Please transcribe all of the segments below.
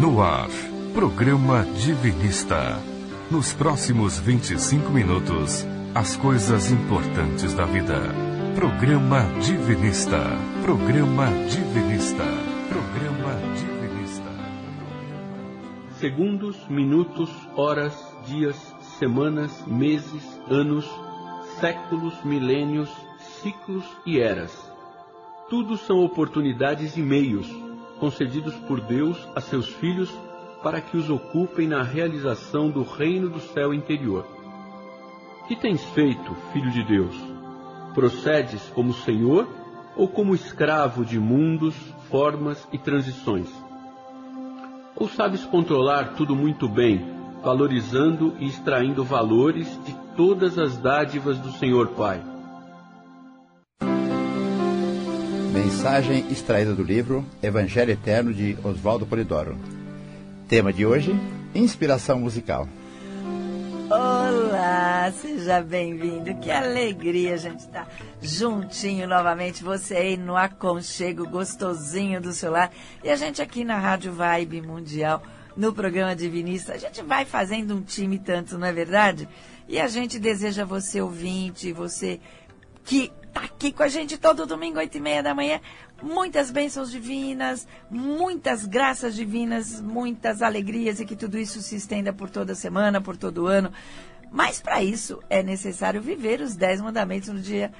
No ar, programa Divinista. Nos próximos 25 minutos, as coisas importantes da vida. Programa Divinista. Programa Divinista. Programa Divinista. Segundos, minutos, horas, dias, semanas, meses, anos, séculos, milênios, ciclos e eras. Tudo são oportunidades e meios concedidos por Deus a seus filhos para que os ocupem na realização do reino do céu interior. Que tens feito, filho de Deus? Procedes como senhor ou como escravo de mundos, formas e transições? Ou sabes controlar tudo muito bem, valorizando e extraindo valores de todas as dádivas do Senhor Pai? Mensagem extraída do livro Evangelho Eterno de Oswaldo Polidoro. Tema de hoje: Inspiração musical. Olá, seja bem-vindo. Que alegria a gente estar tá juntinho novamente. Você aí no aconchego gostosinho do seu lar. E a gente aqui na Rádio Vibe Mundial, no programa Divinista. A gente vai fazendo um time tanto, não é verdade? E a gente deseja você ouvinte, você que tá aqui com a gente todo domingo, oito e meia da manhã. Muitas bênçãos divinas, muitas graças divinas, muitas alegrias e que tudo isso se estenda por toda semana, por todo ano. Mas para isso é necessário viver os dez mandamentos no dia,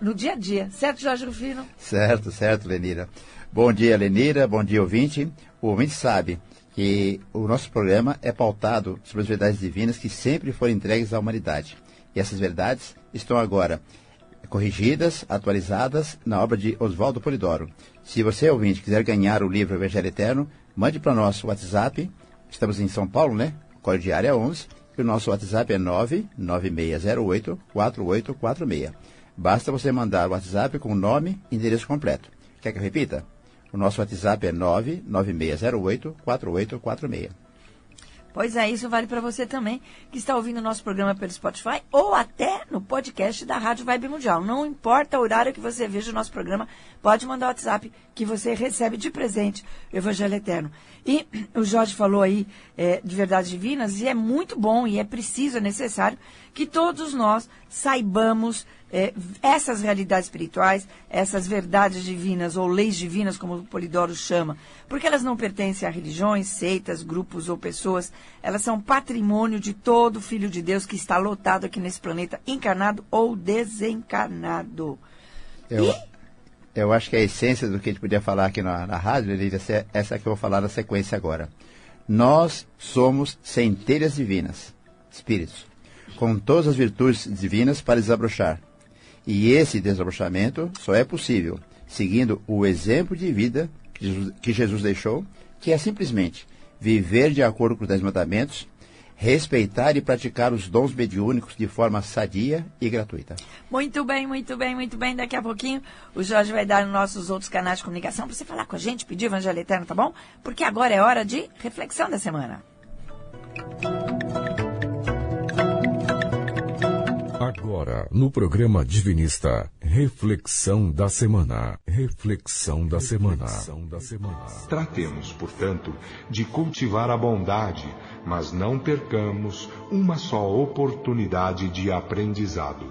no dia a dia. Certo, Jorge Rufino? Certo, certo, Lenira. Bom dia, Lenira. Bom dia, ouvinte. O ouvinte sabe que o nosso programa é pautado sobre as verdades divinas que sempre foram entregues à humanidade. E essas verdades estão agora corrigidas, atualizadas na obra de Oswaldo Polidoro. Se você, ouvinte, quiser ganhar o livro Evangelho Eterno, mande para o nosso WhatsApp. Estamos em São Paulo, né? Código de área 11. E o nosso WhatsApp é 99608-4846. Basta você mandar o WhatsApp com o nome e endereço completo. Quer que eu repita? O nosso WhatsApp é 99608-4846. Pois é, isso vale para você também que está ouvindo o nosso programa pelo Spotify ou até no podcast da Rádio Vibe Mundial. Não importa o horário que você veja o nosso programa, pode mandar o WhatsApp que você recebe de presente o Evangelho Eterno. E o Jorge falou aí é, de verdades divinas e é muito bom e é preciso, é necessário que todos nós saibamos é, essas realidades espirituais, essas verdades divinas ou leis divinas, como o Polidoro chama, porque elas não pertencem a religiões, seitas, grupos ou pessoas, elas são patrimônio de todo filho de Deus que está lotado aqui nesse planeta, encarnado ou desencarnado. Eu, e... eu acho que a essência do que a gente podia falar aqui na, na rádio, Elisa, é essa que eu vou falar na sequência agora. Nós somos centelhas divinas, espíritos, com todas as virtudes divinas para desabrochar e esse desabrochamento só é possível seguindo o exemplo de vida que Jesus, que Jesus deixou, que é simplesmente viver de acordo com os dez mandamentos, respeitar e praticar os dons mediúnicos de forma sadia e gratuita. Muito bem, muito bem, muito bem. Daqui a pouquinho o Jorge vai dar nos nossos outros canais de comunicação para você falar com a gente, pedir o Evangelho Eterno, tá bom? Porque agora é hora de reflexão da semana. Agora, no programa Divinista, reflexão da semana. Reflexão da semana. Tratemos, portanto, de cultivar a bondade, mas não percamos uma só oportunidade de aprendizado.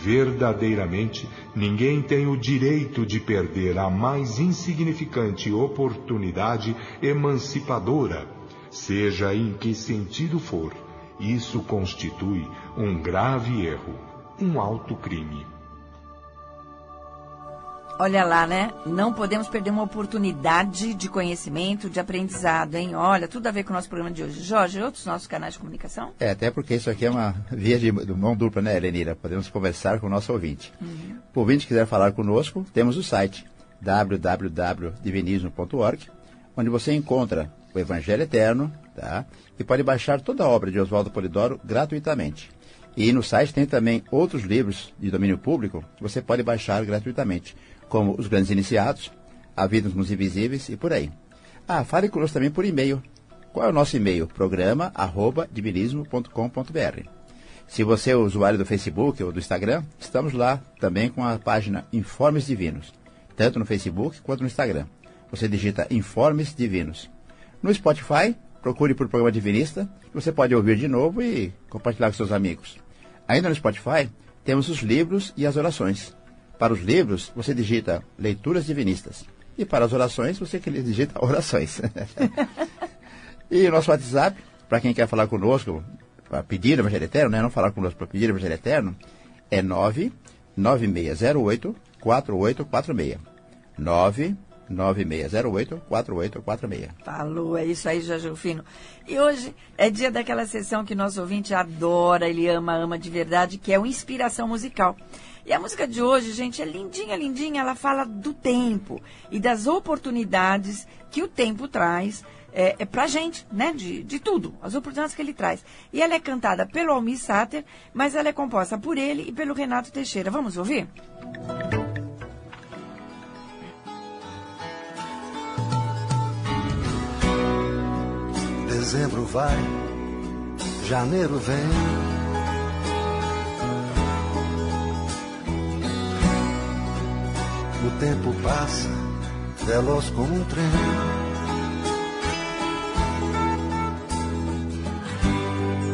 Verdadeiramente, ninguém tem o direito de perder a mais insignificante oportunidade emancipadora, seja em que sentido for isso constitui um grave erro, um alto crime. Olha lá, né? Não podemos perder uma oportunidade de conhecimento, de aprendizado, hein? Olha, tudo a ver com o nosso programa de hoje. Jorge, outros nossos canais de comunicação? É, até porque isso aqui é uma via de, mão dupla, né, Elenira? Podemos conversar com o nosso ouvinte. Uhum. O ouvinte quiser falar conosco, temos o site www.divinismo.org, onde você encontra o Evangelho Eterno, tá? E pode baixar toda a obra de Oswaldo Polidoro gratuitamente. E no site tem também outros livros de domínio público que você pode baixar gratuitamente, como Os Grandes Iniciados, A Vida dos Invisíveis e por aí. Ah, fale conosco também por e-mail. Qual é o nosso e-mail? Programa arroba divinismo.com.br. Se você é usuário do Facebook ou do Instagram, estamos lá também com a página Informes Divinos, tanto no Facebook quanto no Instagram. Você digita Informes Divinos. No Spotify, procure por programa Divinista, você pode ouvir de novo e compartilhar com seus amigos. Ainda no Spotify, temos os livros e as orações. Para os livros, você digita Leituras Divinistas. E para as orações, você digita orações. e o nosso WhatsApp, para quem quer falar conosco, para pedir o Evangelho Eterno, né? não falar conosco para pedir o Evangelho Eterno, é 99608 4846. 99608 4846. Falou, é isso aí, Jorge Fino. E hoje é dia daquela sessão que nosso ouvinte adora, ele ama, ama de verdade, que é o Inspiração Musical. E a música de hoje, gente, é lindinha, lindinha. Ela fala do tempo e das oportunidades que o tempo traz é, é pra gente, né? De, de tudo, as oportunidades que ele traz. E ela é cantada pelo Almir Sater, mas ela é composta por ele e pelo Renato Teixeira. Vamos ouvir? Dezembro vai, janeiro vem. O tempo passa, veloz como um trem.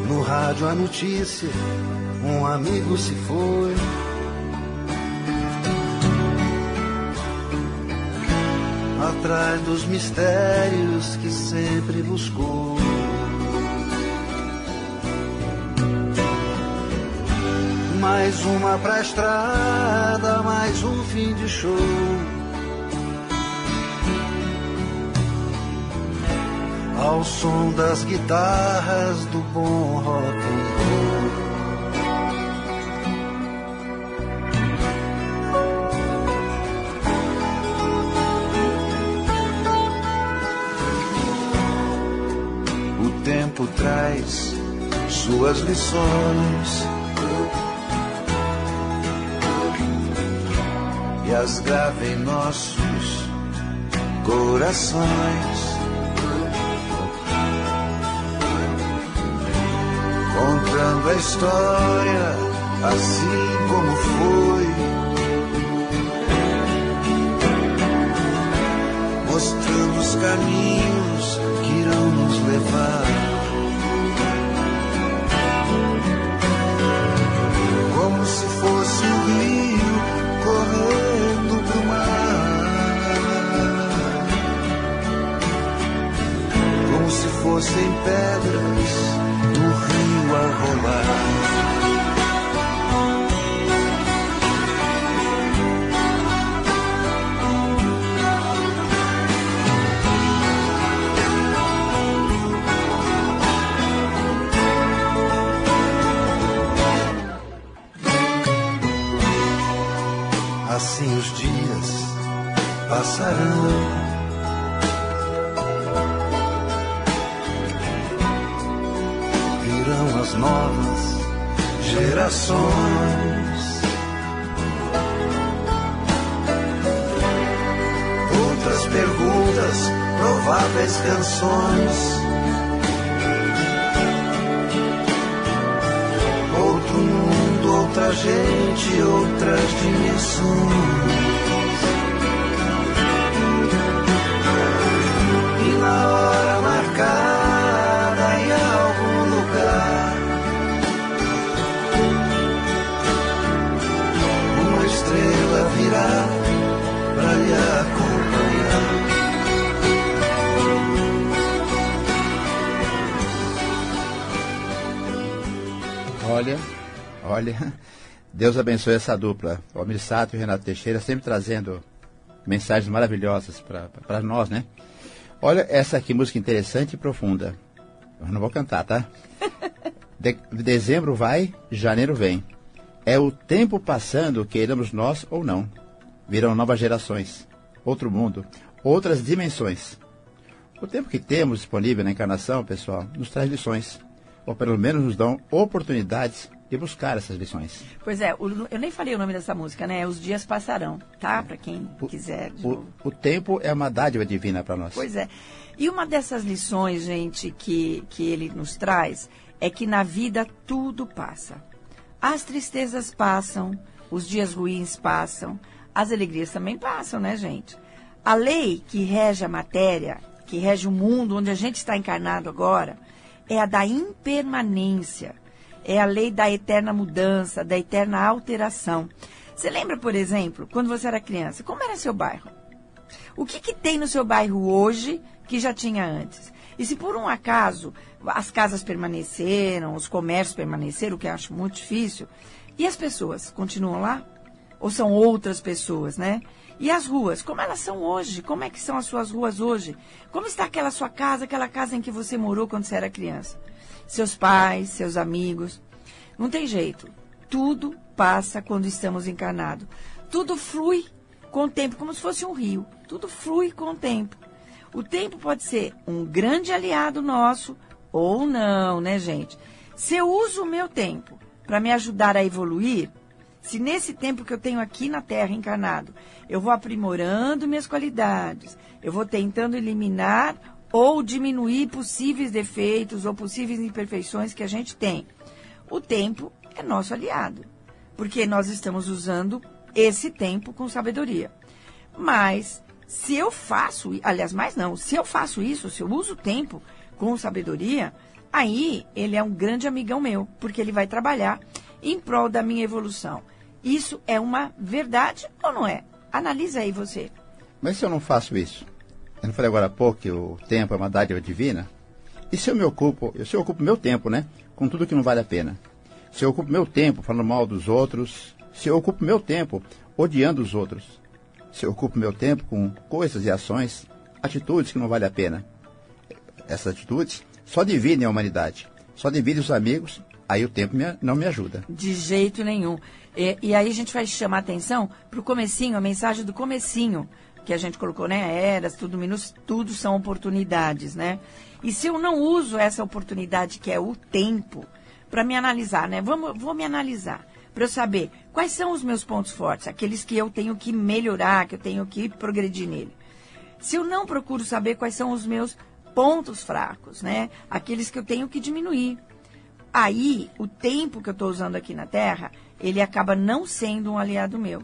No rádio a notícia, um amigo se foi. Atrás dos mistérios que sempre buscou. Mais uma pra estrada, mais um fim de show. Ao som das guitarras do bom rock and roll. Traz suas lições. e as grava em nossos corações. Contando a história assim como foi. Mostrando os caminhos que irão nos levar. Perguntas, prováveis canções. Outro mundo, outra gente, outras dimensões. Olha, olha, Deus abençoe essa dupla. O Almir Sato e o Renato Teixeira sempre trazendo mensagens maravilhosas para nós, né? Olha essa aqui, música interessante e profunda. Eu não vou cantar, tá? De- dezembro vai, janeiro vem. É o tempo passando, queiramos nós ou não. Virão novas gerações, outro mundo, outras dimensões. O tempo que temos disponível na encarnação, pessoal, nos traz lições. Ou pelo menos nos dão oportunidades de buscar essas lições. Pois é, o- eu nem falei o nome dessa música, né? Os Dias Passarão, tá? Pra quem quiser. de O, o tempo é uma dádiva divina para nós. Pois é. E uma dessas lições, gente, que, que ele nos traz é que na vida tudo passa. As tristezas passam, os dias ruins passam, as alegrias também passam, né, gente? A lei que rege a matéria que rege o mundo onde a gente está encarnado agora é a da impermanência. É a lei da eterna mudança, da eterna alteração. Você lembra, por exemplo, quando você era criança, como era seu bairro? O que, que tem no seu bairro hoje que já tinha antes? E se por um acaso as casas permaneceram, os comércios permaneceram, o que eu acho muito difícil, e as pessoas continuam lá? Ou são outras pessoas, né? E as ruas, como elas são hoje? Como é que são as suas ruas hoje? Como está aquela sua casa, aquela casa em que você morou quando você era criança? Seus pais, seus amigos. Não tem jeito. Tudo passa quando estamos encarnados. Tudo flui com o tempo, como se fosse um rio. Tudo flui com o tempo. O tempo pode ser um grande aliado nosso ou não, né, gente? Se eu uso o meu tempo para me ajudar a evoluir, se nesse tempo que eu tenho aqui na Terra encarnado, eu vou aprimorando minhas qualidades, eu vou tentando eliminar ou diminuir possíveis defeitos ou possíveis imperfeições que a gente tem. O tempo é nosso aliado, porque nós estamos usando esse tempo com sabedoria. Mas se eu faço, aliás, mais não, se eu faço isso, se eu uso o tempo com sabedoria, aí ele é um grande amigão meu, porque ele vai trabalhar em prol da minha evolução. Isso é uma verdade ou não é? Analisa aí você. Mas se eu não faço isso? Eu não falei agora há pouco que o tempo é uma dádiva divina? E se eu me ocupo, se eu ocupo meu tempo, né? Com tudo que não vale a pena. Se eu ocupo meu tempo falando mal dos outros, se eu ocupo meu tempo odiando os outros, se eu ocupo meu tempo com coisas e ações, atitudes que não vale a pena. Essas atitudes só dividem a humanidade, só dividem os amigos, aí o tempo me, não me ajuda. De jeito nenhum. E, e aí a gente vai chamar atenção para o comecinho, a mensagem do comecinho, que a gente colocou, né? Eras, tudo menos, tudo são oportunidades, né? E se eu não uso essa oportunidade que é o tempo, para me analisar, né? Vamos, vou me analisar, para eu saber quais são os meus pontos fortes, aqueles que eu tenho que melhorar, que eu tenho que progredir nele. Se eu não procuro saber quais são os meus pontos fracos, né? Aqueles que eu tenho que diminuir. Aí, o tempo que eu estou usando aqui na Terra, ele acaba não sendo um aliado meu.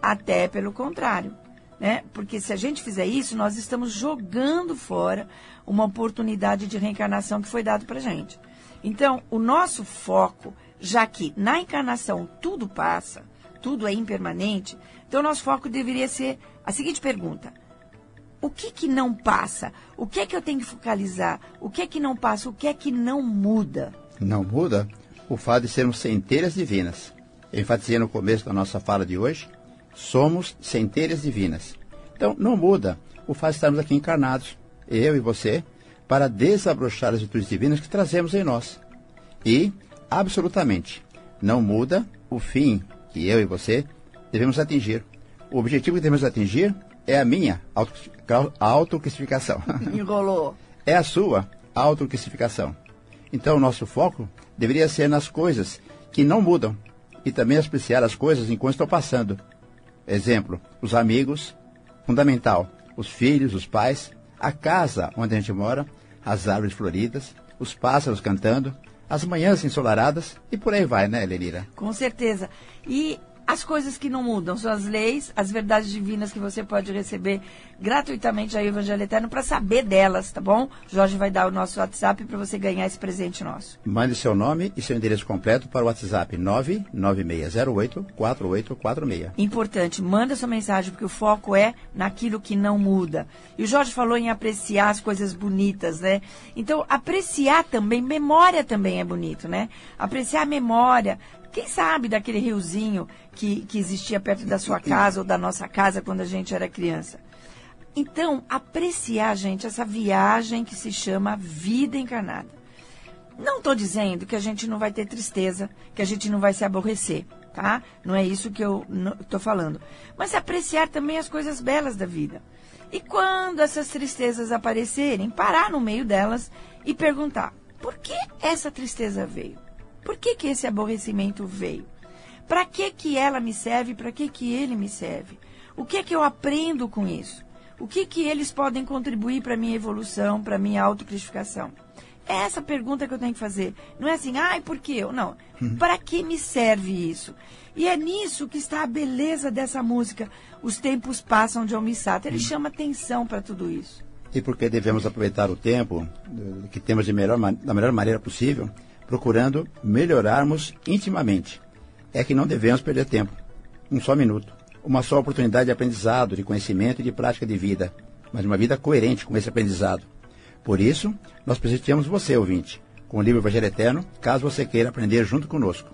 Até pelo contrário. Né? Porque se a gente fizer isso, nós estamos jogando fora uma oportunidade de reencarnação que foi dado para gente. Então, o nosso foco, já que na encarnação tudo passa, tudo é impermanente, então o nosso foco deveria ser a seguinte pergunta: o que que não passa? O que é que eu tenho que focalizar? O que é que não passa? O que é que não muda? Não muda o fato de sermos centelhas divinas enfatizei no começo da nossa fala de hoje, somos centelhas divinas. Então, não muda o fato de estarmos aqui encarnados, eu e você, para desabrochar as virtudes divinas que trazemos em nós. E, absolutamente, não muda o fim que eu e você devemos atingir. O objetivo que devemos atingir é a minha autoclassificação. Enrolou. é a sua autoclassificação. Então, nosso foco deveria ser nas coisas que não mudam, e também apreciar as coisas enquanto estão passando. Exemplo, os amigos, fundamental, os filhos, os pais, a casa onde a gente mora, as árvores floridas, os pássaros cantando, as manhãs ensolaradas e por aí vai, né, Lenira? Com certeza. E as coisas que não mudam são as leis, as verdades divinas que você pode receber gratuitamente aí Evangelho Eterno para saber delas, tá bom? Jorge vai dar o nosso WhatsApp para você ganhar esse presente nosso. Mande seu nome e seu endereço completo para o WhatsApp 99608-4846. Importante, manda sua mensagem, porque o foco é naquilo que não muda. E o Jorge falou em apreciar as coisas bonitas, né? Então, apreciar também, memória também é bonito, né? Apreciar a memória, quem sabe daquele riozinho que, que existia perto da sua casa ou da nossa casa quando a gente era criança. Então, apreciar, gente, essa viagem que se chama vida encarnada. Não estou dizendo que a gente não vai ter tristeza, que a gente não vai se aborrecer, tá? Não é isso que eu estou falando. Mas apreciar também as coisas belas da vida. E quando essas tristezas aparecerem, parar no meio delas e perguntar: por que essa tristeza veio? Por que, que esse aborrecimento veio? Para que, que ela me serve? Para que, que ele me serve? O que é que eu aprendo com isso? O que, que eles podem contribuir para a minha evolução, para a minha autocristificação? É essa pergunta que eu tenho que fazer. Não é assim, ai, por que eu? Não. Uhum. Para que me serve isso? E é nisso que está a beleza dessa música. Os tempos passam de almissata. Ele uhum. chama atenção para tudo isso. e porque devemos aproveitar o tempo eh, que temos de melhor, da melhor maneira possível, procurando melhorarmos intimamente. É que não devemos perder tempo. Um só minuto. Uma só oportunidade de aprendizado, de conhecimento e de prática de vida. Mas uma vida coerente com esse aprendizado. Por isso, nós precisamos você, ouvinte, com o livro Evangelho Eterno, caso você queira aprender junto conosco.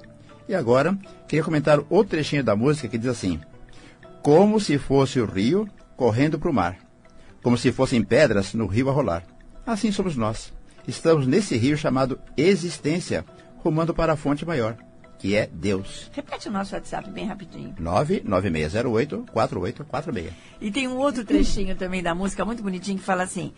E agora, queria comentar outro trechinho da música que diz assim: Como se fosse o rio correndo para o mar, como se fossem pedras no rio a rolar. Assim somos nós. Estamos nesse rio chamado existência, rumando para a fonte maior, que é Deus. Repete o nosso WhatsApp bem rapidinho. 99608-4846. E tem um outro trechinho também da música muito bonitinho que fala assim: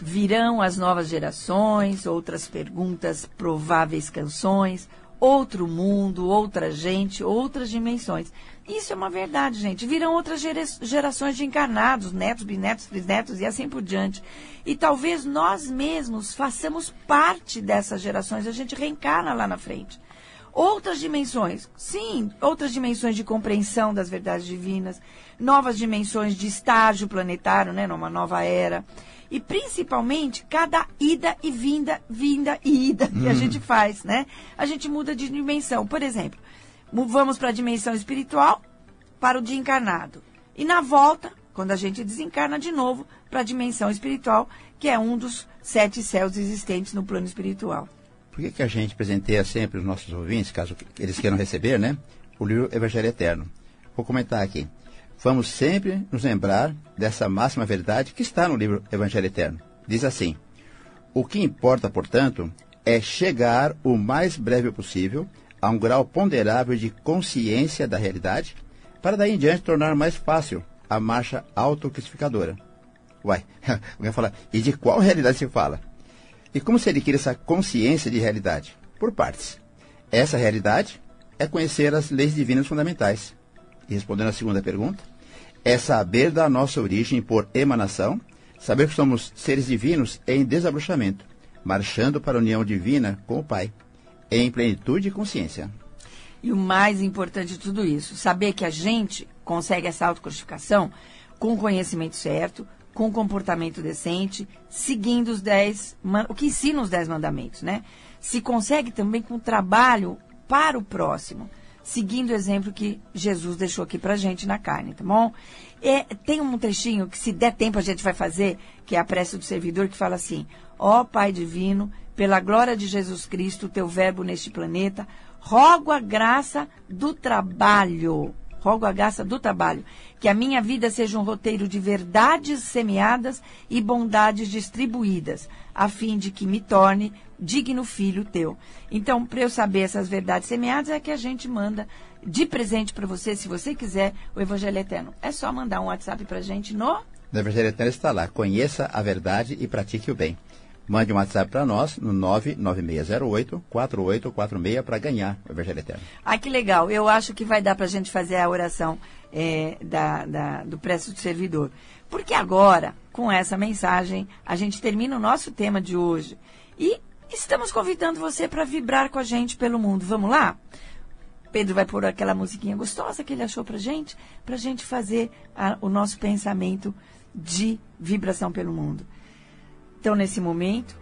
Virão as novas gerações, outras perguntas, prováveis canções, outro mundo, outra gente, outras dimensões. Isso é uma verdade, gente. Virão outras gerações de encarnados, netos, bisnetos, bisnetos e assim por diante. E talvez nós mesmos façamos parte dessas gerações, a gente reencarna lá na frente. Outras dimensões, sim, outras dimensões de compreensão das verdades divinas, novas dimensões de estágio planetário, né, numa nova era. E principalmente cada ida e vinda, vinda e ida que a uhum. gente faz, né? A gente muda de dimensão. Por exemplo, vamos para a dimensão espiritual, para o de encarnado. E na volta, quando a gente desencarna de novo, para a dimensão espiritual, que é um dos sete céus existentes no plano espiritual. Por que, que a gente presenteia sempre os nossos ouvintes, caso eles queiram receber, né? O livro Evangelho Eterno. Vou comentar aqui vamos sempre nos lembrar dessa máxima verdade que está no livro Evangelho Eterno. Diz assim: O que importa, portanto, é chegar o mais breve possível a um grau ponderável de consciência da realidade, para daí em diante tornar mais fácil a marcha autoclassificadora. Uai, alguém fala, e de qual realidade se fala? E como se adquire essa consciência de realidade? Por partes. Essa realidade é conhecer as leis divinas fundamentais. E respondendo à segunda pergunta, é saber da nossa origem por emanação, saber que somos seres divinos em desabrochamento, marchando para a união divina com o Pai, em plenitude e consciência. E o mais importante de tudo isso, saber que a gente consegue essa autocrucificação com o conhecimento certo, com comportamento decente, seguindo os dez, o que ensina os dez mandamentos, né? Se consegue também com trabalho para o próximo seguindo o exemplo que Jesus deixou aqui pra gente na carne, tá bom? É, tem um trechinho que, se der tempo, a gente vai fazer, que é a prece do servidor, que fala assim: Ó oh, Pai Divino, pela glória de Jesus Cristo, teu verbo neste planeta, rogo a graça do trabalho. Rogo a graça do trabalho. Que a minha vida seja um roteiro de verdades semeadas e bondades distribuídas, a fim de que me torne digno filho teu. Então, para eu saber essas verdades semeadas, é que a gente manda de presente para você, se você quiser, o Evangelho Eterno. É só mandar um WhatsApp para gente no... O Evangelho Eterno está lá. Conheça a verdade e pratique o bem. Mande um WhatsApp para nós no 99608-4846 para ganhar o Evangelho Eterno. Ah, que legal. Eu acho que vai dar para a gente fazer a oração é, da, da, do preço do servidor. Porque agora, com essa mensagem, a gente termina o nosso tema de hoje. E Estamos convidando você para vibrar com a gente pelo mundo. Vamos lá? Pedro vai pôr aquela musiquinha gostosa que ele achou para gente, para gente fazer a, o nosso pensamento de vibração pelo mundo. Então, nesse momento,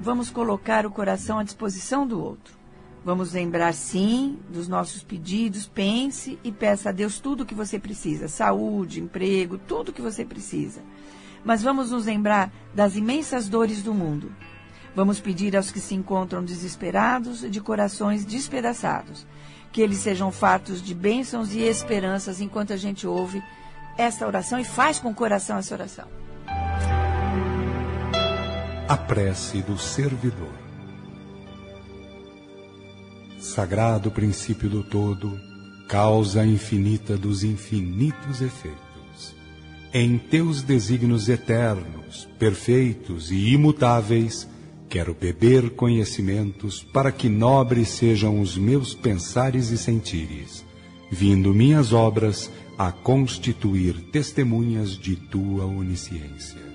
vamos colocar o coração à disposição do outro. Vamos lembrar, sim, dos nossos pedidos. Pense e peça a Deus tudo o que você precisa: saúde, emprego, tudo o que você precisa. Mas vamos nos lembrar das imensas dores do mundo Vamos pedir aos que se encontram desesperados e de corações despedaçados, que eles sejam fartos de bênçãos e esperanças enquanto a gente ouve essa oração e faz com o coração essa oração. A prece do servidor. Sagrado princípio do todo, causa infinita dos infinitos efeitos. Em teus desígnios eternos, perfeitos e imutáveis, Quero beber conhecimentos para que nobres sejam os meus pensares e sentires, vindo minhas obras a constituir testemunhas de tua onisciência.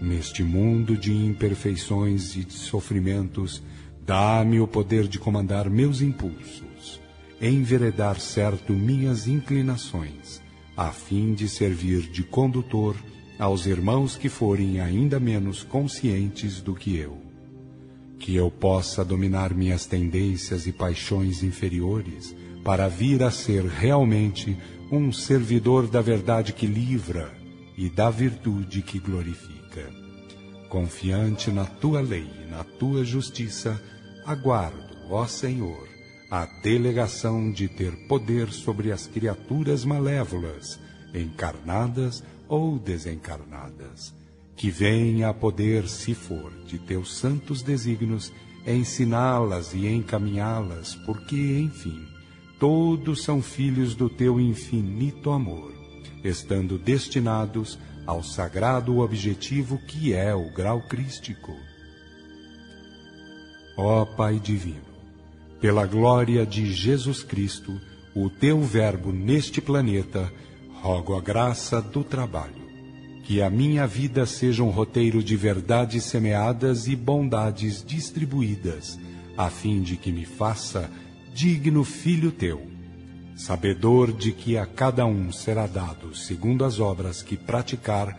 Neste mundo de imperfeições e de sofrimentos, dá-me o poder de comandar meus impulsos, enveredar certo minhas inclinações, a fim de servir de condutor aos irmãos que forem ainda menos conscientes do que eu. Que eu possa dominar minhas tendências e paixões inferiores para vir a ser realmente um servidor da verdade que livra e da virtude que glorifica. Confiante na tua lei e na tua justiça, aguardo, ó Senhor, a delegação de ter poder sobre as criaturas malévolas, encarnadas ou desencarnadas, que venha a poder, se for de teus santos desígnios, ensiná-las e encaminhá-las, porque, enfim, todos são filhos do teu infinito amor, estando destinados ao sagrado objetivo que é o grau crístico. Ó Pai Divino, pela glória de Jesus Cristo, o teu Verbo neste planeta, rogo a graça do trabalho. Que a minha vida seja um roteiro de verdades semeadas e bondades distribuídas, a fim de que me faça digno filho teu, sabedor de que a cada um será dado, segundo as obras que praticar,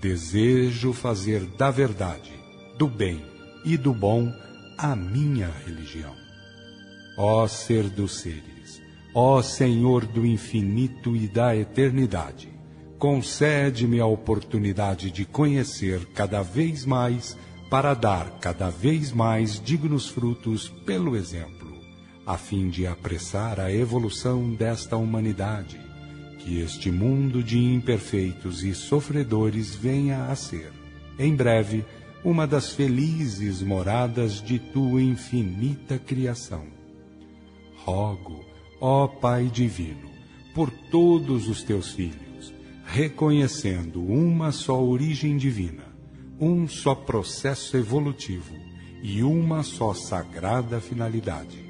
desejo fazer da verdade, do bem e do bom a minha religião. Ó Ser dos Seres, ó Senhor do infinito e da eternidade, concede-me a oportunidade de conhecer cada vez mais para dar cada vez mais dignos frutos pelo exemplo, a fim de apressar a evolução desta humanidade, que este mundo de imperfeitos e sofredores venha a ser, em breve, uma das felizes moradas de tua infinita criação rogo, ó Pai Divino, por todos os teus filhos, reconhecendo uma só origem divina, um só processo evolutivo e uma só sagrada finalidade.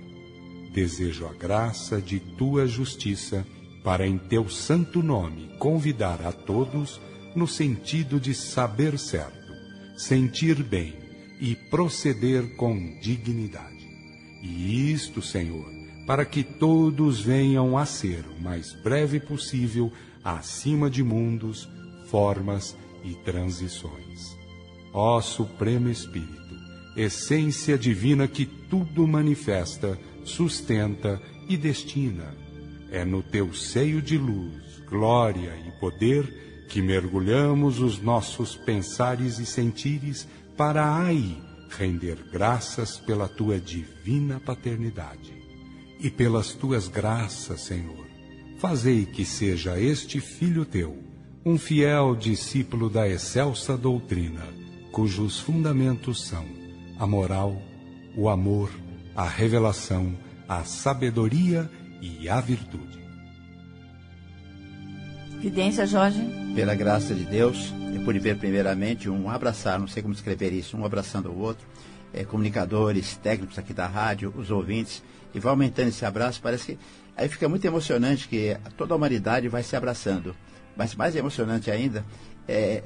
Desejo a graça de tua justiça para em teu santo nome convidar a todos no sentido de saber certo, sentir bem e proceder com dignidade. E isto, Senhor, para que todos venham a ser o mais breve possível acima de mundos, formas e transições. Ó Supremo Espírito, essência divina que tudo manifesta, sustenta e destina, é no teu seio de luz, glória e poder que mergulhamos os nossos pensares e sentires para aí render graças pela tua divina paternidade. E pelas tuas graças, Senhor, fazei que seja este filho teu um fiel discípulo da excelsa doutrina, cujos fundamentos são a moral, o amor, a revelação, a sabedoria e a virtude. Vidência, Jorge? Pela graça de Deus, eu pude ver primeiramente um abraçar, não sei como escrever isso, um abraçando o outro, é, comunicadores, técnicos aqui da rádio, os ouvintes, e vai aumentando esse abraço, parece que aí fica muito emocionante que toda a humanidade vai se abraçando. Mas mais emocionante ainda é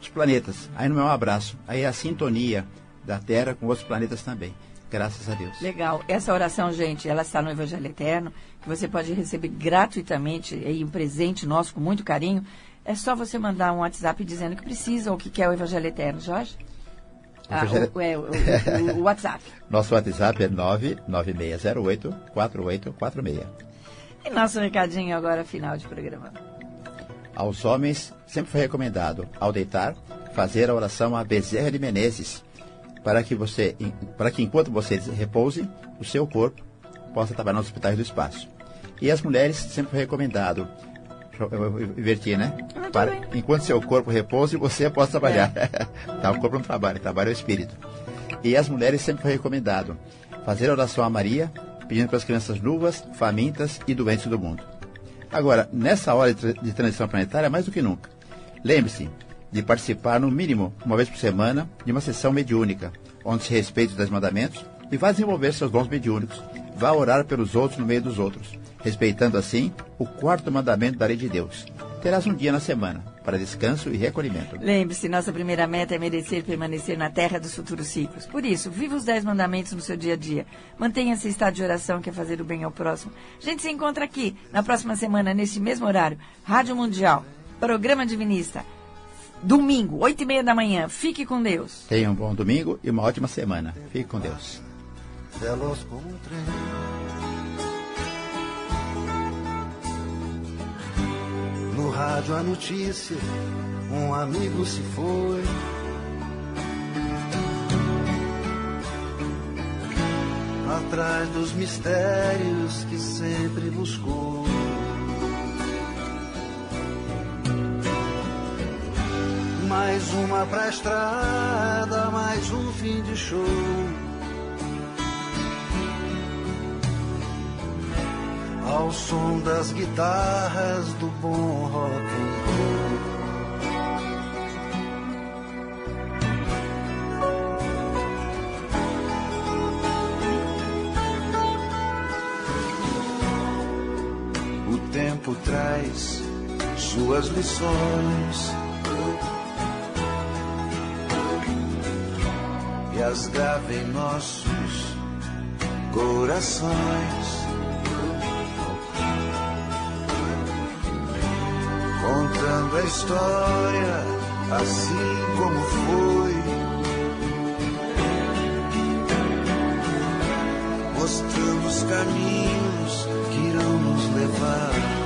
os planetas. Aí não é um abraço, aí é a sintonia da Terra com outros planetas também. Graças a Deus. Legal. Essa oração, gente, ela está no Evangelho Eterno, que você pode receber gratuitamente aí um presente nosso com muito carinho. É só você mandar um WhatsApp dizendo que precisa ou que quer o Evangelho Eterno, Jorge. Ah, o, é, o, o, o, WhatsApp. Nosso WhatsApp é 99608-4846. E nosso recadinho agora, final de programa. Aos homens, sempre foi recomendado, ao deitar, fazer a oração a Bezerra de Menezes, para que, você, para que enquanto você repouse, o seu corpo possa trabalhar nos hospitais do espaço. E as mulheres, sempre foi recomendado, eu inverti, né? Para, enquanto seu corpo repousa, você pode trabalhar. É. tá, o corpo não trabalha, trabalha o espírito. E as mulheres sempre foi recomendado fazer oração a Maria, pedindo para as crianças nuvas, famintas e doentes do mundo. Agora, nessa hora de transição planetária, mais do que nunca, lembre-se de participar, no mínimo, uma vez por semana, de uma sessão mediúnica, onde se respeite os dez mandamentos e vá desenvolver seus dons mediúnicos. Vá orar pelos outros no meio dos outros respeitando assim o quarto mandamento da lei de Deus. Terás um dia na semana para descanso e recolhimento. Lembre-se, nossa primeira meta é merecer permanecer na terra dos futuros ciclos. Por isso, viva os dez mandamentos no seu dia a dia. Mantenha esse estado de oração que é fazer o bem ao próximo. A gente se encontra aqui na próxima semana, neste mesmo horário. Rádio Mundial, Programa Divinista. Domingo, oito e meia da manhã. Fique com Deus. Tenha um bom domingo e uma ótima semana. Fique com Deus. veloz como um trem. No rádio a notícia, um amigo se foi. Atrás dos mistérios que sempre buscou. Mais uma pra estrada, mais um fim de show. ao som das guitarras do bom rock and roll. O tempo traz suas lições as grava em nossos corações. contando a história assim como foi. Mostrando os caminhos que irão nos levar.